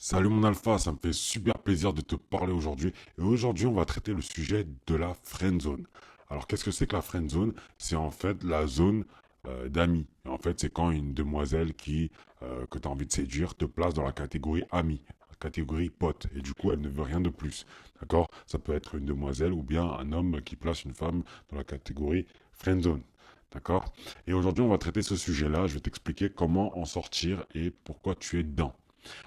Salut mon alpha, ça me fait super plaisir de te parler aujourd'hui. Et aujourd'hui, on va traiter le sujet de la friend zone. Alors, qu'est-ce que c'est que la friend zone? C'est en fait la zone euh, d'amis. En fait, c'est quand une demoiselle qui euh, que tu as envie de séduire te place dans la catégorie ami, catégorie pote. Et du coup, elle ne veut rien de plus. D'accord? Ça peut être une demoiselle ou bien un homme qui place une femme dans la catégorie friend zone. D'accord? Et aujourd'hui, on va traiter ce sujet-là. Je vais t'expliquer comment en sortir et pourquoi tu es dedans.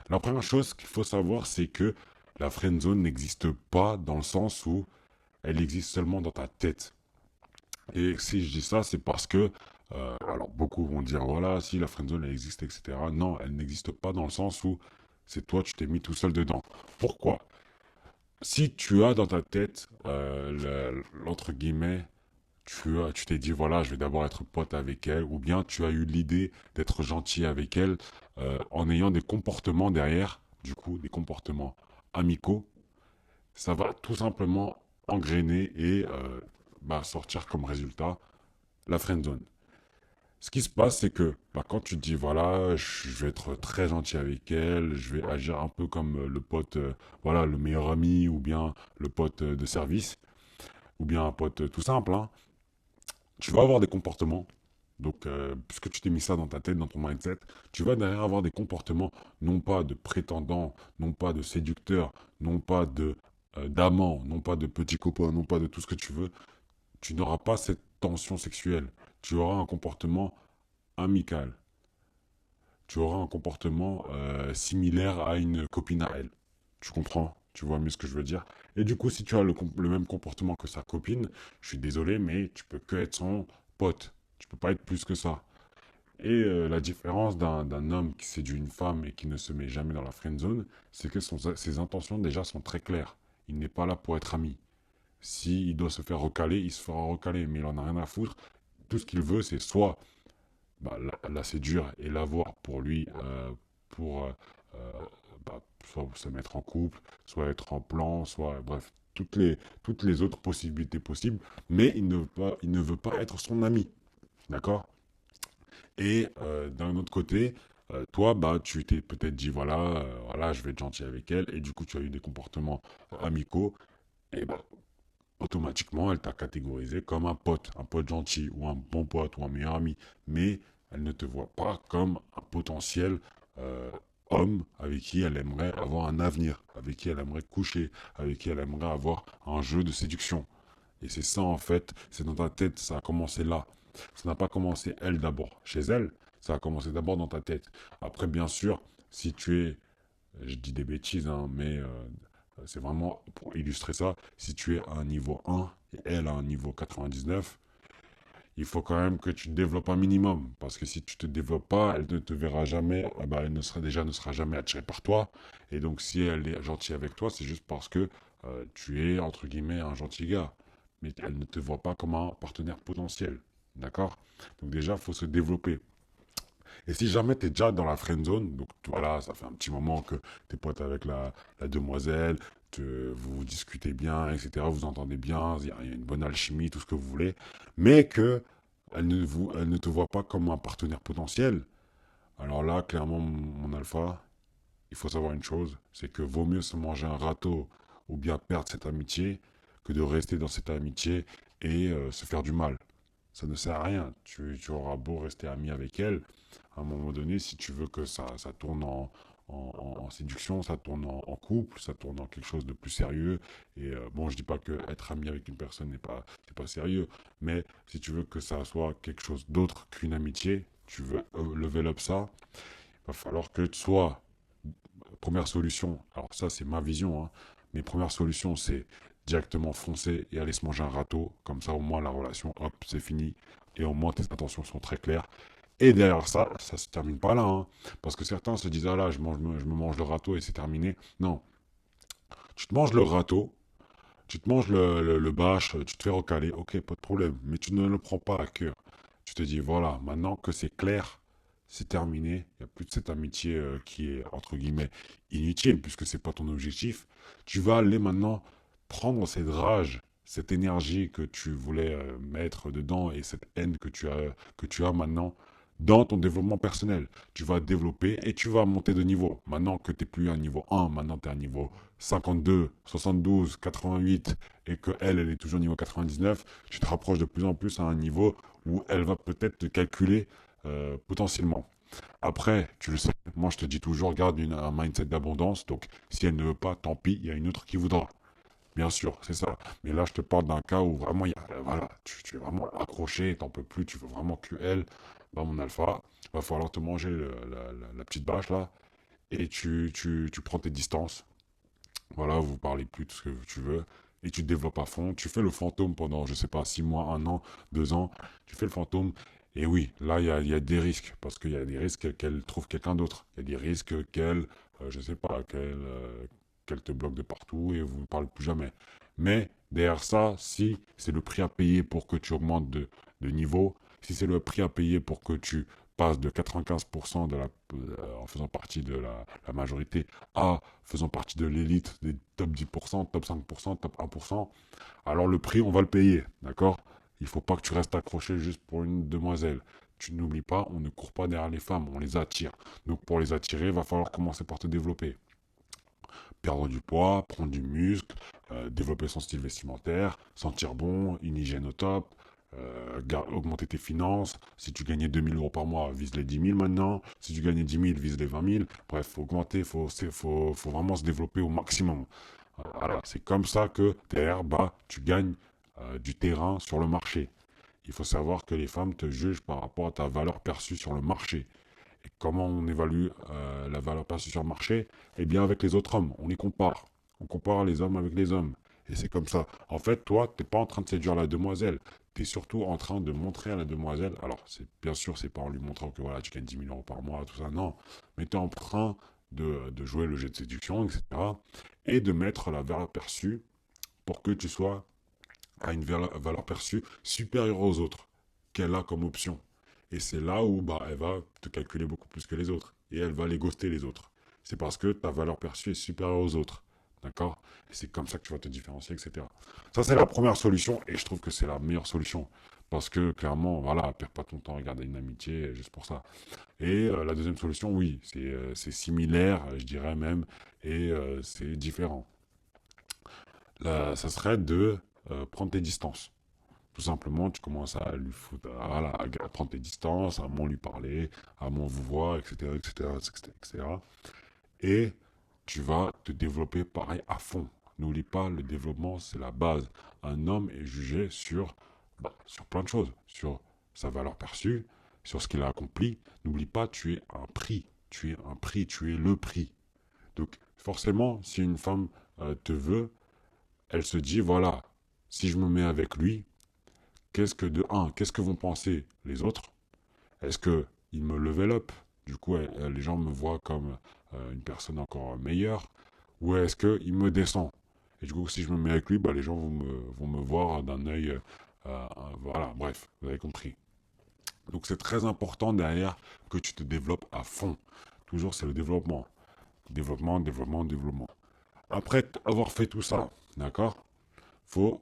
La première chose qu'il faut savoir, c'est que la friend zone n'existe pas dans le sens où elle existe seulement dans ta tête. Et si je dis ça, c'est parce que, euh, alors beaucoup vont dire, voilà, si la friend zone existe, etc. Non, elle n'existe pas dans le sens où c'est toi, tu t'es mis tout seul dedans. Pourquoi? Si tu as dans ta tête, euh, l'entre guillemets, tu tu t'es dit voilà je vais d'abord être pote avec elle ou bien tu as eu l'idée d'être gentil avec elle euh, en ayant des comportements derrière du coup des comportements amicaux. Ça va tout simplement engrainer et euh, bah, sortir comme résultat la friend zone. Ce qui se passe c'est que bah, quand tu te dis voilà je vais être très gentil avec elle je vais agir un peu comme le pote euh, voilà le meilleur ami ou bien le pote de service ou bien un pote tout simple hein, tu vas avoir des comportements. Donc, euh, puisque tu t'es mis ça dans ta tête, dans ton mindset, tu vas derrière avoir des comportements, non pas de prétendants, non pas de séducteurs, non pas de euh, d'amants, non pas de petits copains, non pas de tout ce que tu veux. Tu n'auras pas cette tension sexuelle. Tu auras un comportement amical. Tu auras un comportement euh, similaire à une copine à elle. Tu comprends? Tu vois mieux ce que je veux dire. Et du coup, si tu as le, même comportement que sa copine, je suis désolé, mais tu peux que être son pote. Tu peux pas être plus que ça. Et euh, la différence d'un homme qui séduit une femme et qui ne se met jamais dans la friend zone, c'est que ses intentions déjà sont très claires. Il n'est pas là pour être ami. S'il doit se faire recaler, il se fera recaler, mais il en a rien à foutre. Tout ce qu'il veut, c'est soit bah, la, séduire et l'avoir pour lui, euh, pour euh, soit se mettre en couple, soit être en plan, soit bref, toutes les, toutes les autres possibilités possibles, mais il ne veut pas, être son ami. D'accord? Et euh, d'un autre côté, euh, toi, bah, tu t'es peut-être dit, voilà, euh, voilà, je vais être gentil avec elle, et du coup, tu as eu des comportements amicaux, et bah, automatiquement, elle t'a catégorisé comme un pote, un pote gentil, ou un bon pote, ou un meilleur ami, mais elle ne te voit pas comme un potentiel homme avec qui elle aimerait avoir un avenir, avec qui elle aimerait coucher, avec qui elle aimerait avoir un jeu de séduction. Et c'est ça en fait, c'est dans ta tête, ça a commencé là. Ça n'a pas commencé elle d'abord, chez elle, ça a commencé d'abord dans ta tête. Après bien sûr, si tu es, je dis des bêtises, hein, mais euh, c'est vraiment pour illustrer ça, si tu es à un niveau 1 et elle à un niveau 99, il faut quand même que tu te développes un minimum. Parce que si tu te développes pas, elle ne te verra jamais, eh ben, elle ne sera, déjà ne sera jamais attirée par toi. Et donc si elle est gentille avec toi, c'est juste parce que euh, tu es, entre guillemets, un gentil gars. Mais elle ne te voit pas comme un partenaire potentiel. D'accord? Donc déjà, il faut se développer. Et si jamais tu es déjà dans la friend zone, donc voilà, ça fait un petit moment que tu es pote avec la, la demoiselle, vous discutez bien, etc., vous entendez bien, il y, a une bonne alchimie, tout ce que vous voulez, mais que elle ne, vous, elle ne te voit pas comme un partenaire potentiel, alors là, clairement, mon alpha, il faut savoir une chose, c'est que vaut mieux se manger un râteau ou bien perdre cette amitié que de rester dans cette amitié et euh, se faire du mal. Ça ne sert à rien. Tu, tu, auras beau rester ami avec elle, à un moment donné, si tu veux que ça, ça tourne en, en, séduction, ça tourne en, couple, ça tourne en quelque chose de plus sérieux. Et euh, bon, je dis pas que être ami avec une personne n'est pas, pas sérieux, mais si tu veux que ça soit quelque chose d'autre qu'une amitié, tu veux euh, level up ça, il va falloir que tu sois première solution. Alors ça, c'est ma vision. Hein, mais première solution, c'est directement foncer et aller se manger un râteau. Comme ça, au moins, la relation, hop, c'est fini. Et au moins, tes intentions sont très claires. Et derrière ça, ça se termine pas là. Hein. parce que certains se disent, ah là, je, mange, je me mange le râteau et c'est terminé. Non. Tu te manges le râteau, tu te manges le, le, bâche, tu te fais recaler, ok, pas de problème. Mais tu ne le prends pas à cœur. Tu te dis, voilà, maintenant que c'est clair, c'est terminé. Il n'y a plus de cette amitié euh, qui est, entre guillemets, inutile, puisque c'est pas ton objectif. Tu vas aller maintenant prendre cette rage, cette énergie que tu voulais euh, mettre dedans et cette haine que tu as, que tu as maintenant dans ton développement personnel. Tu vas développer et tu vas monter de niveau. Maintenant que tu n'es plus à niveau 1, maintenant tu es à niveau 52, 72, 88 et que elle, elle est toujours au niveau 99, tu te rapproches de plus en plus à un niveau où elle va peut-être te calculer euh, potentiellement. Après, tu le sais, moi je te dis toujours, garde une, un mindset d'abondance. Donc, si elle ne veut pas, tant pis, il y a une autre qui voudra. Bien sûr, c'est ça. Mais là, je te parle d'un cas où vraiment, voilà, tu, es vraiment accroché, t'en peux plus, tu veux vraiment que elle, dans mon alpha, va falloir te manger la, petite bâche là, et tu, tu, tu prends tes distances. Voilà, vous parlez plus de ce que tu veux, et tu te développes à fond. Tu fais le fantôme pendant, je sais pas, six mois, un an, deux ans. Tu fais le fantôme, et oui, là, il y a, des risques, parce qu'il y a des risques qu'elle trouve quelqu'un d'autre. Il y a des risques qu'elle, euh, je sais pas, qu'elle euh, te bloque de partout et vous ne parlez plus jamais. Mais derrière ça, si c'est le prix à payer pour que tu augmentes de, de niveau, si c'est le prix à payer pour que tu passes de 95% de la, euh, en faisant partie de la, la, majorité à faisant partie de l'élite des top 10%, top 5%, top 1%, alors le prix, on va le payer, d'accord? Il faut pas que tu restes accroché juste pour une demoiselle. Tu n'oublies pas, on ne court pas derrière les femmes, on les attire. Donc pour les attirer, il va falloir commencer par te développer. Perdre du poids, prendre du muscle, euh, développer son style vestimentaire, sentir bon, une hygiène au top, euh, augmenter tes finances. Si tu gagnais 2000 euros par mois, vise les 10 000 maintenant. Si tu gagnais 10 000, vise les 20 000. Bref, faut augmenter, faut, faut, vraiment se développer au maximum. C'est comme ça que derrière, bah, tu gagnes euh, du terrain sur le marché. Il faut savoir que les femmes te jugent par rapport à ta valeur perçue sur le marché. Et comment on évalue euh, la valeur perçue sur le marché? Eh bien avec les autres hommes, on les compare. On compare les hommes avec les hommes. Et c'est comme ça. En fait, toi, tu n'es pas en train de séduire la demoiselle. Tu es surtout en train de montrer à la demoiselle. Alors, c'est bien sûr, c'est pas en lui montrant que voilà, tu gagnes 10 000 euros par mois, tout ça. Non. Mais tu es en train de, jouer le jeu de séduction, etc. Et de mettre la valeur perçue pour que tu sois a une valeur perçue supérieure aux autres qu'elle a comme option. Et c'est là où bah, elle va te calculer beaucoup plus que les autres. Et elle va les ghoster les autres. C'est parce que ta valeur perçue est supérieure aux autres. D'accord? Et c'est comme ça que tu vas te différencier, etc. Ça, c'est la première solution. Et je trouve que c'est la meilleure solution. Parce que clairement, voilà, perds pas ton temps à regarder une amitié juste pour ça. Et euh, la deuxième solution, oui, c'est euh, similaire, je dirais même, et euh, c'est différent. Ça serait de euh, prendre tes distances. Tout simplement, tu commences à lui foutre, à, prendre tes distances, à moins lui parler, à moins vous voir, etc., etc., etc., Et tu vas te développer pareil à fond. N'oublie pas, le développement, c'est la base. Un homme est jugé sur, bah, sur plein de choses, sur sa valeur perçue, sur ce qu'il a accompli. N'oublie pas, tu es un prix. Tu es un prix, tu es le prix. Donc, forcément, si une femme euh, te veut, elle se dit, voilà, si je me mets avec lui, qu'est-ce que de un, qu'est-ce que vont penser les autres? Est-ce que il me level up? Du coup, les gens me voient comme euh, une personne encore meilleure Ou est-ce qu'il me descend? Et du coup, si je me mets avec lui, bah, les gens vont me, voir d'un œil... Euh, euh, voilà, bref, vous avez compris. Donc c'est très important derrière que tu te développes à fond. Toujours, c'est le développement. Développement, développement, développement. Après avoir fait tout ça, d'accord? Faut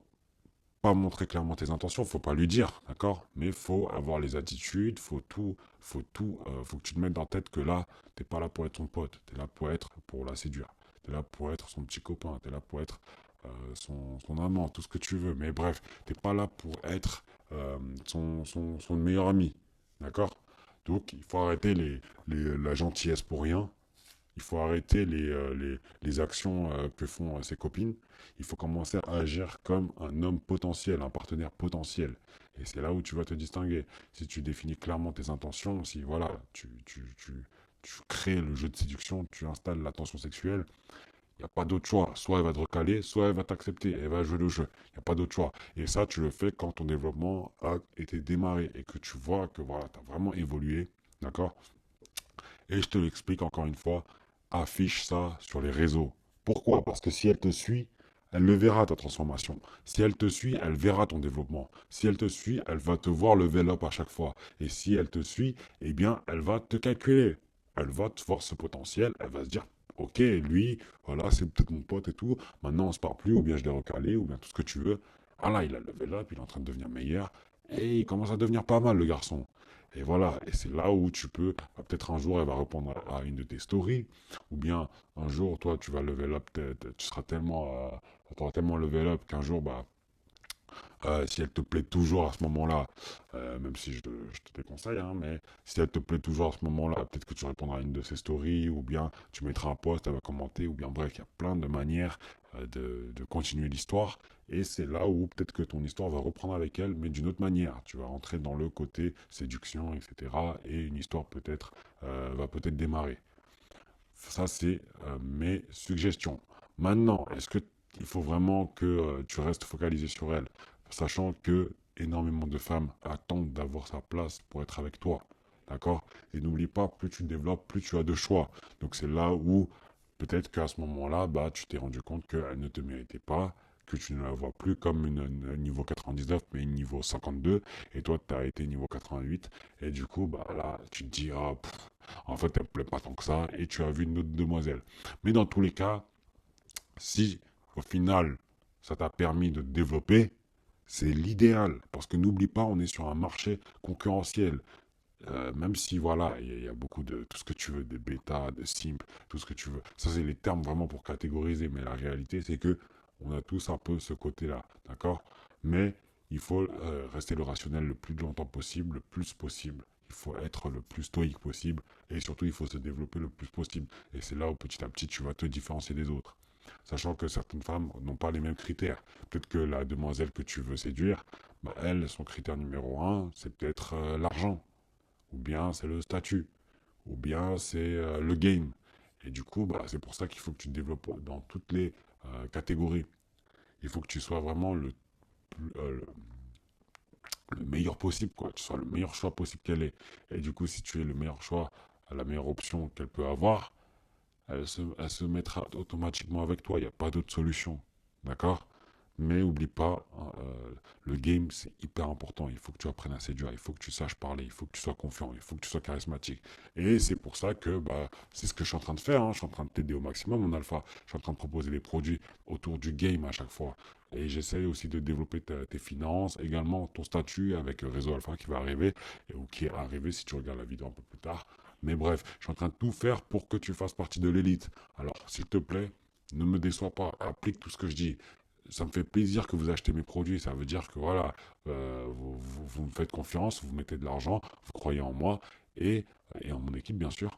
pas montrer clairement tes intentions, faut pas lui dire, d'accord? Mais faut avoir les attitudes, faut tout, faut tout, euh, faut que tu te mettes dans la tête que là, t'es pas là pour être son pote, tu es là pour être, pour la séduire, tu es là pour être son petit copain, tu es là pour être euh, son, son, amant, tout ce que tu veux, mais bref, t'es pas là pour être euh, son, son, son, meilleur ami, d'accord? Donc, il faut arrêter les, les, la gentillesse pour rien, il faut arrêter les, euh, les, les actions euh, que font euh, ses copines. Il faut commencer à agir comme un homme potentiel, un partenaire potentiel. Et c'est là où tu vas te distinguer. Si tu définis clairement tes intentions, si voilà, tu, tu, tu, tu crées le jeu de séduction, tu installes la tension sexuelle, il n'y a pas d'autre choix. Soit elle va te recaler, soit elle va t'accepter, elle va jouer le jeu. Il n'y a pas d'autre choix. Et ça, tu le fais quand ton développement a été démarré et que tu vois que voilà, tu as vraiment évolué. D'accord? Et je te l'explique encore une fois, affiche ça sur les réseaux. Pourquoi? Parce que si elle te suit, elle le verra ta transformation. Si elle te suit, elle verra ton développement. Si elle te suit, elle va te voir level up à chaque fois. Et si elle te suit, eh bien, elle va te calculer. Elle va te voir ce potentiel. Elle va se dire, ok, lui, voilà, c'est peut-être mon pote et tout. Maintenant, on se parle plus, ou bien je l'ai recalé, ou bien tout ce que tu veux. Ah là, il a level up, il est en train de devenir meilleur. Et il commence à devenir pas mal, le garçon. Et voilà, et c'est là où tu peux, bah, peut-être un jour, elle va répondre à une de tes stories, ou bien un jour, toi, tu vas level up, tu seras tellement, euh, auras tellement level up qu'un jour, bah, euh, si elle te plaît toujours à ce moment-là, euh, même si je, te déconseille, hein, mais si elle te plaît toujours à ce moment-là, peut-être que tu répondras à une de ses stories, ou bien tu mettras un post, elle va commenter, ou bien bref, il y a plein de manières euh, de, continuer l'histoire. Et c'est là où peut-être que ton histoire va reprendre avec elle, mais d'une autre manière. Tu vas rentrer dans le côté séduction, etc. Et une histoire peut-être va peut-être démarrer. Ça, c'est mes suggestions. Maintenant, est-ce que il faut vraiment que tu restes focalisé sur elle sachant que énormément de femmes attendent d'avoir sa place pour être avec toi. D'accord? Et n'oublie pas, plus tu développes, plus tu as de choix. Donc c'est là où peut-être qu'à ce moment-là, bah, tu t'es rendu compte qu'elle ne te méritait pas, que tu ne la vois plus comme une, niveau 99, mais une niveau 52, et toi, tu as été niveau 88, et du coup, bah, là, tu te dis, ah, en fait, elle ne plaît pas tant que ça, et tu as vu une autre demoiselle. Mais dans tous les cas, si au final, ça t'a permis de développer, c'est l'idéal. Parce que n'oublie pas, on est sur un marché concurrentiel. Euh, même si voilà, il y, a beaucoup de tout ce que tu veux, de bêta, de simple, tout ce que tu veux. Ça, c'est les termes vraiment pour catégoriser. Mais la réalité, c'est que on a tous un peu ce côté-là. D'accord? Mais il faut euh, rester le rationnel le plus longtemps possible, le plus possible. Il faut être le plus stoïque possible. Et surtout, il faut se développer le plus possible. Et c'est là où petit à petit, tu vas te différencier des autres sachant que certaines femmes n'ont pas les mêmes critères. Peut-être que la demoiselle que tu veux séduire, bah, elle, son critère numéro un, c'est peut-être euh, l'argent, ou bien c'est le statut, ou bien c'est euh, le game. Et du coup, bah, c'est pour ça qu'il faut que tu te développes dans toutes les euh, catégories. Il faut que tu sois vraiment le, le, meilleur possible, quoi. Tu sois le meilleur choix possible qu'elle est. Et du coup, si tu es le meilleur choix, la meilleure option qu'elle peut avoir, elle se, mettra automatiquement avec toi. Il n'y a pas d'autre solution. D'accord? Mais oublie pas, euh, le game c'est hyper important. Il faut que tu apprennes à séduire, il faut que tu saches parler, il faut que tu sois confiant, il faut que tu sois charismatique. Et c'est pour ça que bah, c'est ce que je suis en train de faire. Hein. Je suis en train de t'aider au maximum mon alpha. Je suis en train de proposer des produits autour du game à chaque fois. Et j'essaie aussi de développer tes finances, également ton statut avec le réseau alpha qui va arriver, ou qui est arrivé si tu regardes la vidéo un peu plus tard. Mais bref, je suis en train de tout faire pour que tu fasses partie de l'élite. Alors, s'il te plaît, ne me déçois pas, applique tout ce que je dis. Ça me fait plaisir que vous achetez mes produits. Ça veut dire que voilà, euh, vous, me faites confiance, vous mettez de l'argent, vous croyez en moi et, en mon équipe, bien sûr.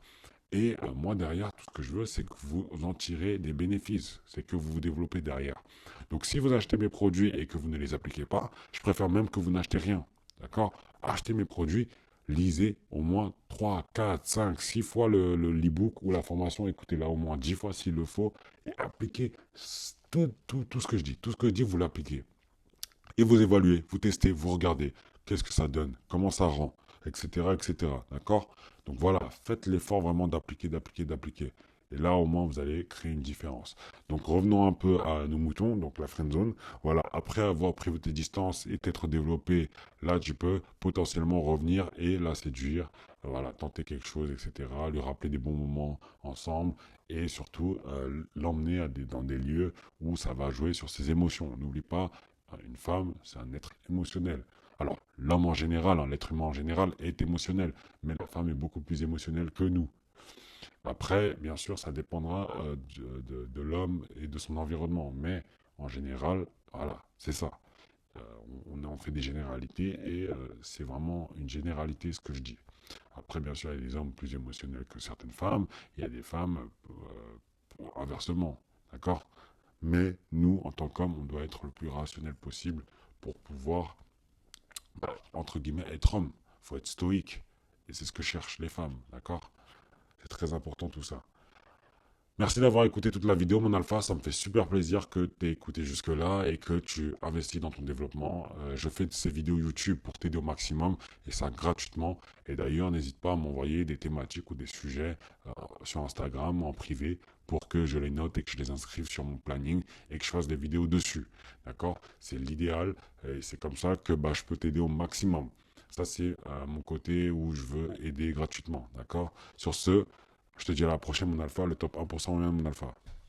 Et euh, moi, derrière, tout ce que je veux, c'est que vous en tirez des bénéfices. C'est que vous vous développez derrière. Donc, si vous achetez mes produits et que vous ne les appliquez pas, je préfère même que vous n'achetez rien. D'accord? Achetez mes produits, lisez au moins 3, 4, 5, 6 fois le, le ou la formation, écoutez-la au moins 10 fois s'il le faut, et appliquez tout, ce que je dis. Tout ce que je dis, vous l'appliquez. Et vous évaluez, vous testez, vous regardez. Qu'est-ce que ça donne? Comment ça rend? Etc. etc. D'accord? Donc voilà, faites l'effort vraiment d'appliquer, d'appliquer, d'appliquer. Et là, au moins, vous allez créer une différence. Donc, revenons un peu à nos moutons, donc la friend zone. Voilà, après avoir pris tes distances et t'être développé, là, tu peux potentiellement revenir et la séduire. Voilà, tenter quelque chose, etc. Lui rappeler des bons moments ensemble et surtout euh, l'emmener dans des lieux où ça va jouer sur ses émotions. N'oublie pas, une femme, c'est un être émotionnel. Alors, l'homme en général, hein, l'être humain en général est émotionnel, mais la femme est beaucoup plus émotionnelle que nous. Après, bien sûr, ça dépendra euh, de, l'homme et de son environnement, mais en général, voilà, c'est ça. Euh, on, on, fait des généralités et euh, c'est vraiment une généralité ce que je dis. Après, bien sûr, il y a des hommes plus émotionnels que certaines femmes, il y a des femmes inversement, d'accord? Mais nous, en tant qu'hommes, on doit être le plus rationnel possible pour pouvoir, bah, entre guillemets, être homme. Il faut être stoïque. Et c'est ce que cherchent les femmes, d'accord? C'est très important tout ça. Merci d'avoir écouté toute la vidéo, mon alpha. Ça me fait super plaisir que tu aies écouté jusque-là et que tu investis dans ton développement. Euh, je fais ces vidéos YouTube pour t'aider au maximum et ça gratuitement. Et d'ailleurs, n'hésite pas à m'envoyer des thématiques ou des sujets euh, sur Instagram en privé pour que je les note et que je les inscrive sur mon planning et que je fasse des vidéos dessus. D'accord? C'est l'idéal et c'est comme ça que bah, je peux t'aider au maximum. Ça, c'est euh, mon côté où je veux aider gratuitement. D'accord? Sur ce, je te dis à la prochaine, mon alpha, le top 1% mon alpha.